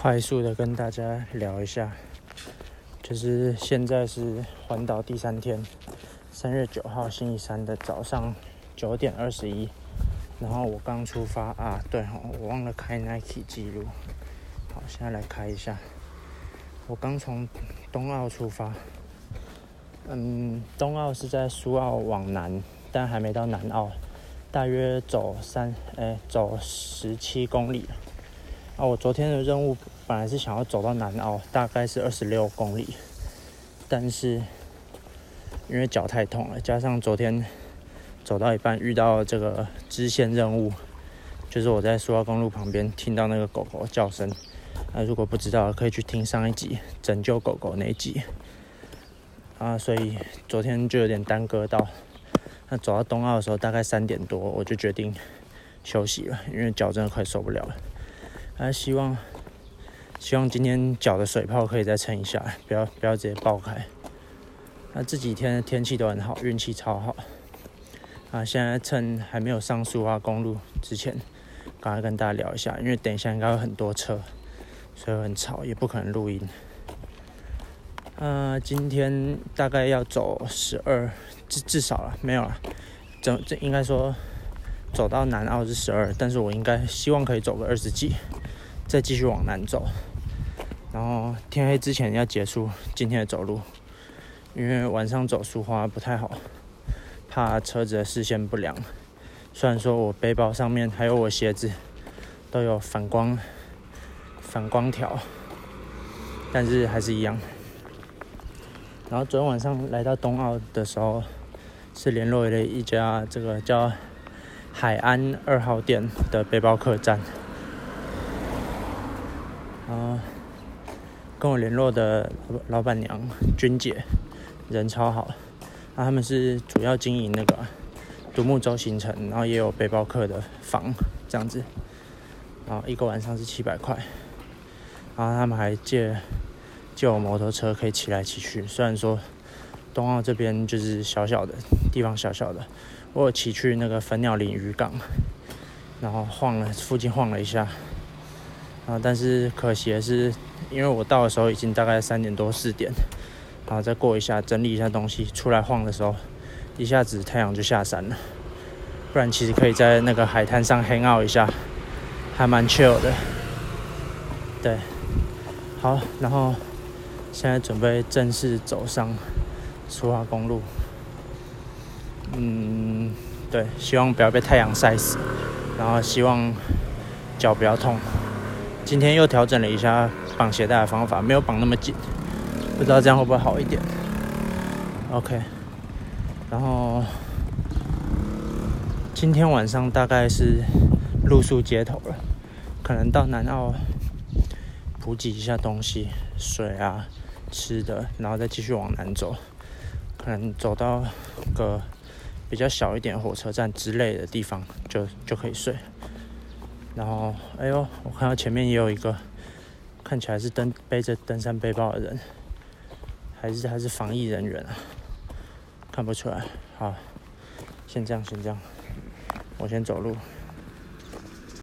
快速的跟大家聊一下，就是现在是环岛第三天，三月九号星期三的早上九点二十一，然后我刚出发啊，对，我忘了开 Nike 记录，好，现在来开一下，我刚从东澳出发，嗯，东澳是在苏澳往南，但还没到南澳，大约走三，哎，走十七公里。啊，我昨天的任务本来是想要走到南澳，大概是二十六公里，但是因为脚太痛了，加上昨天走到一半遇到这个支线任务，就是我在苏澳公路旁边听到那个狗狗叫声。啊，如果不知道，可以去听上一集拯救狗狗那一集。啊，所以昨天就有点耽搁到。那走到东澳的时候，大概三点多，我就决定休息了，因为脚真的快受不了了。还希望，希望今天脚的水泡可以再撑一下，不要不要直接爆开。那这几天的天气都很好，运气超好。啊，现在趁还没有上苏花公路之前，赶快跟大家聊一下，因为等一下应该有很多车，所以很吵，也不可能录音。呃，今天大概要走十二，至至少了，没有了。这这应该说走到南澳是十二，但是我应该希望可以走个二十几。再继续往南走，然后天黑之前要结束今天的走路，因为晚上走苏花不太好，怕车子的视线不良。虽然说我背包上面还有我鞋子都有反光反光条，但是还是一样。然后昨天晚上来到东澳的时候，是联络了一家这个叫海安二号店的背包客栈。啊，跟我联络的老板娘君姐人超好，啊，他们是主要经营那个独木舟行程，然后也有背包客的房这样子，然后一个晚上是七百块，然后他们还借借我摩托车可以骑来骑去，虽然说东澳这边就是小小的地方小小的，我骑去那个粉鸟林渔港，然后晃了附近晃了一下。啊，但是可惜的是，因为我到的时候已经大概三点多四点，然后再过一下整理一下东西，出来晃的时候，一下子太阳就下山了。不然其实可以在那个海滩上 hang out 一下，还蛮 chill 的。对，好，然后现在准备正式走上苏花公路。嗯，对，希望不要被太阳晒死，然后希望脚不要痛。今天又调整了一下绑鞋带的方法，没有绑那么紧，不知道这样会不会好一点。OK，然后今天晚上大概是露宿街头了，可能到南澳补给一下东西，水啊、吃的，然后再继续往南走，可能走到个比较小一点火车站之类的地方，就就可以睡。然后，哎呦，我看到前面也有一个，看起来是登背着登山背包的人，还是还是防疫人员啊？看不出来。好，先这样，先这样，我先走路。